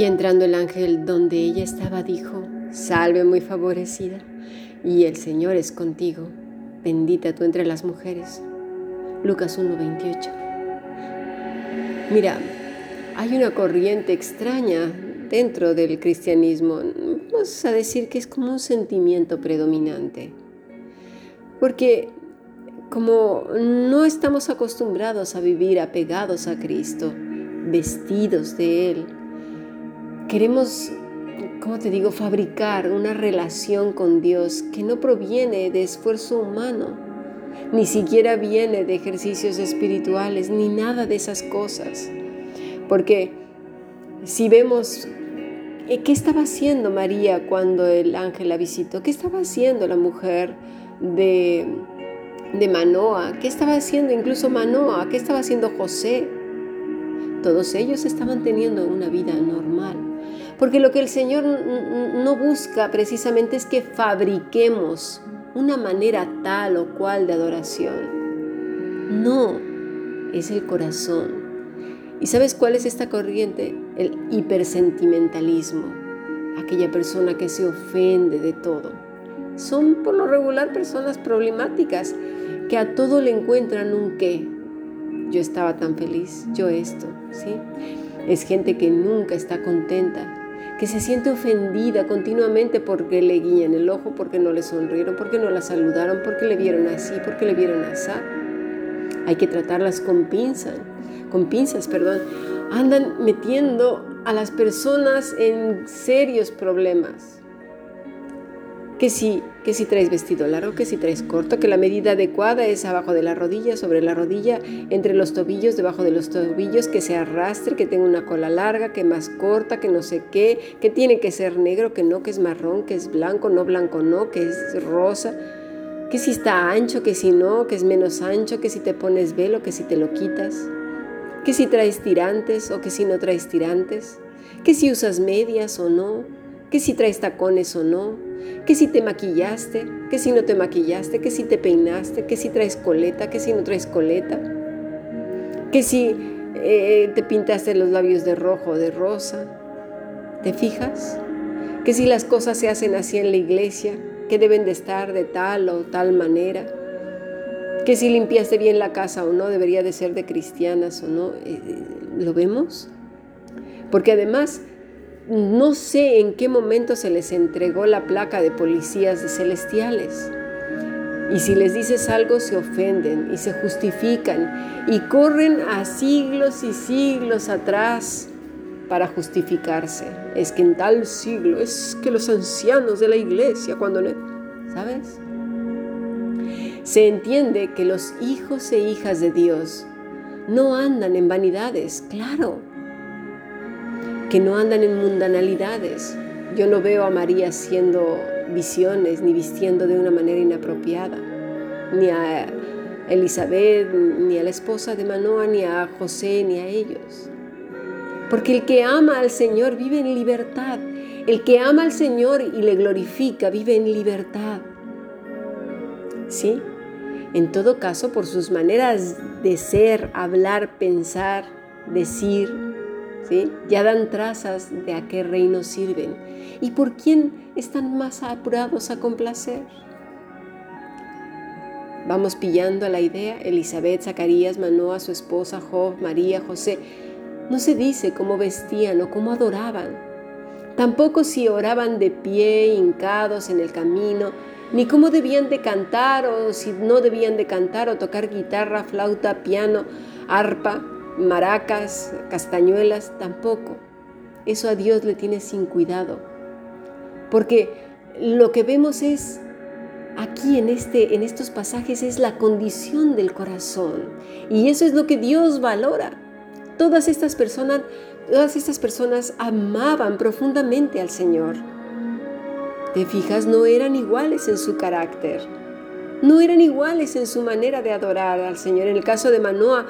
Y entrando el ángel donde ella estaba, dijo, Salve muy favorecida, y el Señor es contigo, bendita tú entre las mujeres. Lucas 1:28. Mira, hay una corriente extraña dentro del cristianismo. Vamos a decir que es como un sentimiento predominante. Porque como no estamos acostumbrados a vivir apegados a Cristo, vestidos de Él, queremos, como te digo, fabricar una relación con Dios que no proviene de esfuerzo humano, ni siquiera viene de ejercicios espirituales, ni nada de esas cosas. Porque si vemos eh, qué estaba haciendo María cuando el ángel la visitó, qué estaba haciendo la mujer de, de Manoa, qué estaba haciendo incluso Manoa, qué estaba haciendo José. Todos ellos estaban teniendo una vida normal. Porque lo que el Señor no busca precisamente es que fabriquemos una manera tal o cual de adoración. No, es el corazón. ¿Y sabes cuál es esta corriente? El hipersentimentalismo. Aquella persona que se ofende de todo. Son por lo regular personas problemáticas que a todo le encuentran un qué. Yo estaba tan feliz, yo esto, ¿sí? Es gente que nunca está contenta, que se siente ofendida continuamente porque le guían el ojo, porque no le sonrieron, porque no la saludaron, porque le vieron así, porque le vieron así. Hay que tratarlas con pinzas con pinzas, perdón, andan metiendo a las personas en serios problemas. Que si, que si traes vestido largo, que si traes corto, que la medida adecuada es abajo de la rodilla, sobre la rodilla, entre los tobillos, debajo de los tobillos, que se arrastre, que tenga una cola larga, que más corta, que no sé qué, que tiene que ser negro, que no, que es marrón, que es blanco, no blanco, no, que es rosa, que si está ancho, que si no, que es menos ancho, que si te pones velo, que si te lo quitas que si traes tirantes o que si no traes tirantes, que si usas medias o no, que si traes tacones o no, que si te maquillaste, que si no te maquillaste, que si te peinaste, que si traes coleta, que si no traes coleta, que si eh, te pintaste los labios de rojo o de rosa. ¿Te fijas? Que si las cosas se hacen así en la iglesia, que deben de estar de tal o tal manera que si limpiaste bien la casa o no, debería de ser de cristianas o no. Eh, eh, ¿Lo vemos? Porque además, no sé en qué momento se les entregó la placa de policías celestiales. Y si les dices algo, se ofenden y se justifican y corren a siglos y siglos atrás para justificarse. Es que en tal siglo, es que los ancianos de la iglesia, cuando... ¿Sabes? se entiende que los hijos e hijas de Dios no andan en vanidades, claro, que no andan en mundanalidades. Yo no veo a María haciendo visiones ni vistiendo de una manera inapropiada, ni a Elizabeth, ni a la esposa de Manoa, ni a José, ni a ellos. Porque el que ama al Señor vive en libertad. El que ama al Señor y le glorifica vive en libertad. ¿Sí? En todo caso, por sus maneras de ser, hablar, pensar, decir, ya dan trazas de a qué reino sirven y por quién están más apurados a complacer. Vamos pillando la idea, Elizabeth, Zacarías, Manoa, su esposa, Job, María, José. No se dice cómo vestían o cómo adoraban. Tampoco si oraban de pie, hincados en el camino, ni cómo debían de cantar o si no debían de cantar o tocar guitarra, flauta, piano, arpa, maracas, castañuelas, tampoco. Eso a Dios le tiene sin cuidado. Porque lo que vemos es aquí en este en estos pasajes es la condición del corazón y eso es lo que Dios valora. Todas estas personas todas estas personas amaban profundamente al Señor ¿Te fijas? No eran iguales en su carácter. No eran iguales en su manera de adorar al Señor. En el caso de Manoa,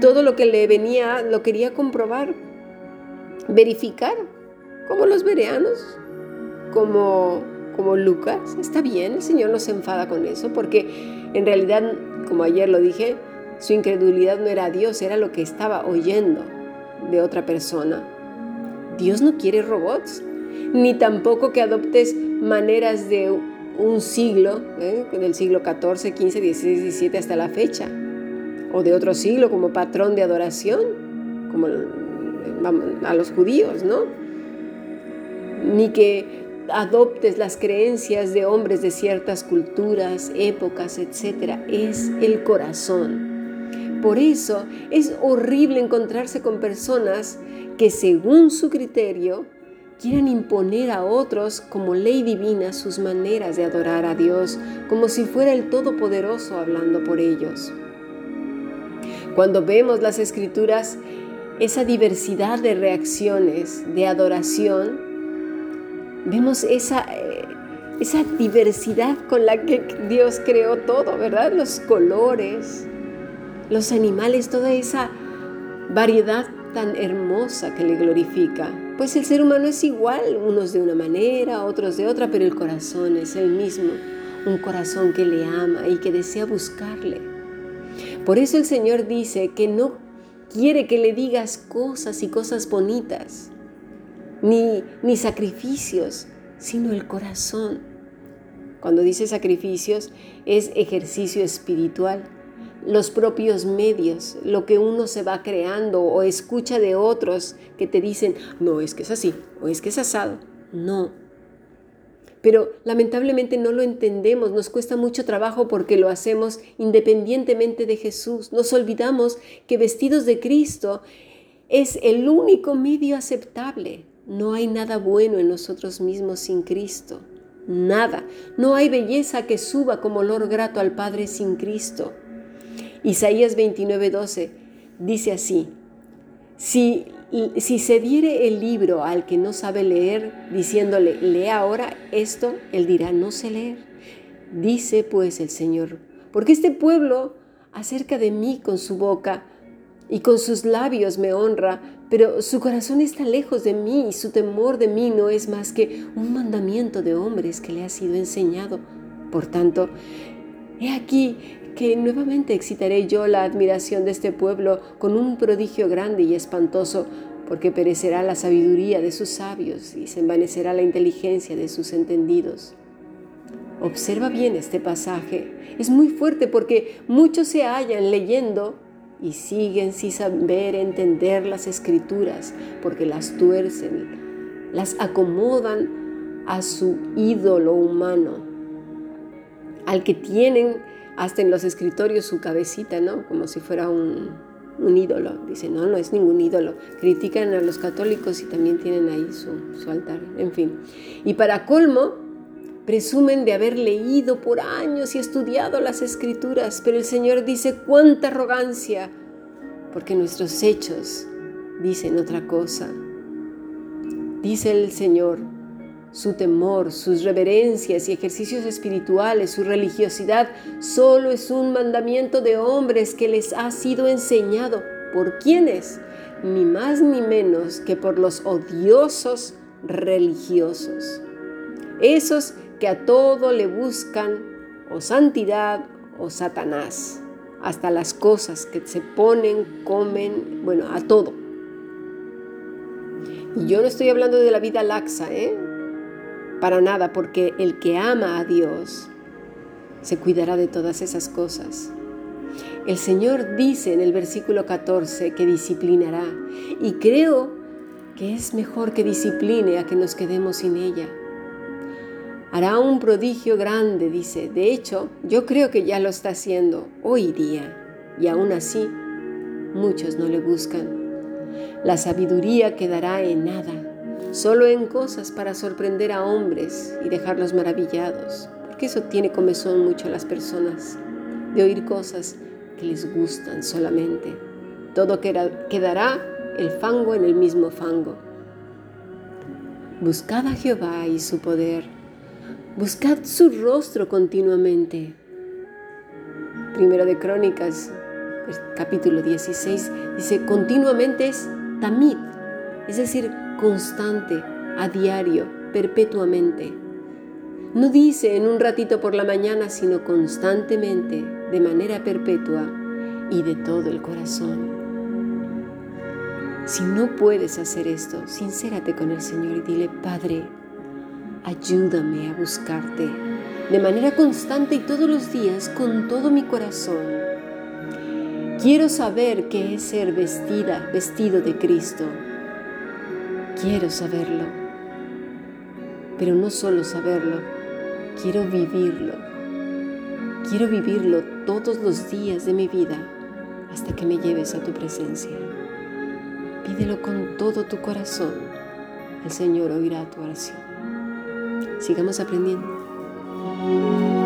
todo lo que le venía lo quería comprobar, verificar, como los bereanos, como, como Lucas. Está bien, el Señor no se enfada con eso, porque en realidad, como ayer lo dije, su incredulidad no era Dios, era lo que estaba oyendo de otra persona. Dios no quiere robots, ni tampoco que adoptes maneras de un siglo, ¿eh? del siglo XIV, XV, XVI, XVII hasta la fecha, o de otro siglo como patrón de adoración, como a los judíos, ¿no? Ni que adoptes las creencias de hombres de ciertas culturas, épocas, etc. Es el corazón. Por eso es horrible encontrarse con personas que según su criterio quieran imponer a otros como ley divina sus maneras de adorar a Dios, como si fuera el Todopoderoso hablando por ellos. Cuando vemos las escrituras, esa diversidad de reacciones, de adoración, vemos esa, eh, esa diversidad con la que Dios creó todo, ¿verdad? Los colores, los animales, toda esa variedad tan hermosa que le glorifica. Pues el ser humano es igual, unos de una manera, otros de otra, pero el corazón es el mismo, un corazón que le ama y que desea buscarle. Por eso el Señor dice que no quiere que le digas cosas y cosas bonitas, ni, ni sacrificios, sino el corazón. Cuando dice sacrificios es ejercicio espiritual los propios medios, lo que uno se va creando o escucha de otros que te dicen, no, es que es así o es que es asado. No. Pero lamentablemente no lo entendemos, nos cuesta mucho trabajo porque lo hacemos independientemente de Jesús. Nos olvidamos que vestidos de Cristo es el único medio aceptable. No hay nada bueno en nosotros mismos sin Cristo. Nada. No hay belleza que suba como olor grato al Padre sin Cristo. Isaías 29:12 dice así, si, si se diere el libro al que no sabe leer, diciéndole, lee ahora esto, él dirá, no sé leer. Dice pues el Señor, porque este pueblo acerca de mí con su boca y con sus labios me honra, pero su corazón está lejos de mí y su temor de mí no es más que un mandamiento de hombres que le ha sido enseñado. Por tanto, he aquí que nuevamente excitaré yo la admiración de este pueblo con un prodigio grande y espantoso, porque perecerá la sabiduría de sus sabios y se envanecerá la inteligencia de sus entendidos. Observa bien este pasaje. Es muy fuerte porque muchos se hallan leyendo y siguen sin saber entender las escrituras, porque las tuercen, las acomodan a su ídolo humano, al que tienen hasta en los escritorios su cabecita, ¿no? Como si fuera un, ídolo. Dice, no, no es ningún ídolo. Critican a los católicos y también tienen ahí su, su altar. En fin. Y para colmo, presumen de haber leído por años y estudiado las escrituras, pero el Señor dice, cuánta arrogancia, porque nuestros hechos dicen otra cosa. Dice el Señor, su temor, sus reverencias y ejercicios espirituales, su religiosidad, solo es un mandamiento de hombres que les ha sido enseñado. ¿Por quiénes? Ni más ni menos que por los odiosos religiosos. Esos que a todo le buscan o santidad o Satanás, hasta las cosas que se ponen, comen, bueno, a todo. Y yo no estoy hablando de la vida laxa, ¿eh? Para nada, porque el que ama a Dios se cuidará de todas esas cosas. El Señor dice en el versículo 14 que disciplinará y creo que es mejor que discipline a que nos quedemos sin ella. Hará un prodigio grande, dice. De hecho, yo creo que ya lo está haciendo hoy día y aún así muchos no le buscan. La sabiduría quedará en nada solo en cosas para sorprender a hombres y dejarlos maravillados, porque eso tiene comezón mucho a las personas, de oír cosas que les gustan solamente. Todo quedará el fango en el mismo fango. Buscad a Jehová y su poder, buscad su rostro continuamente. Primero de Crónicas, capítulo 16, dice, continuamente es tamid, es decir, constante, a diario, perpetuamente. No dice en un ratito por la mañana, sino constantemente, de manera perpetua y de todo el corazón. Si no puedes hacer esto, sincérate con el Señor y dile, Padre, ayúdame a buscarte de manera constante y todos los días con todo mi corazón. Quiero saber qué es ser vestida, vestido de Cristo. Quiero saberlo. Pero no solo saberlo, quiero vivirlo. Quiero vivirlo todos los días de mi vida hasta que me lleves a tu presencia. Pídelo con todo tu corazón. El Señor oirá tu oración. Sigamos aprendiendo.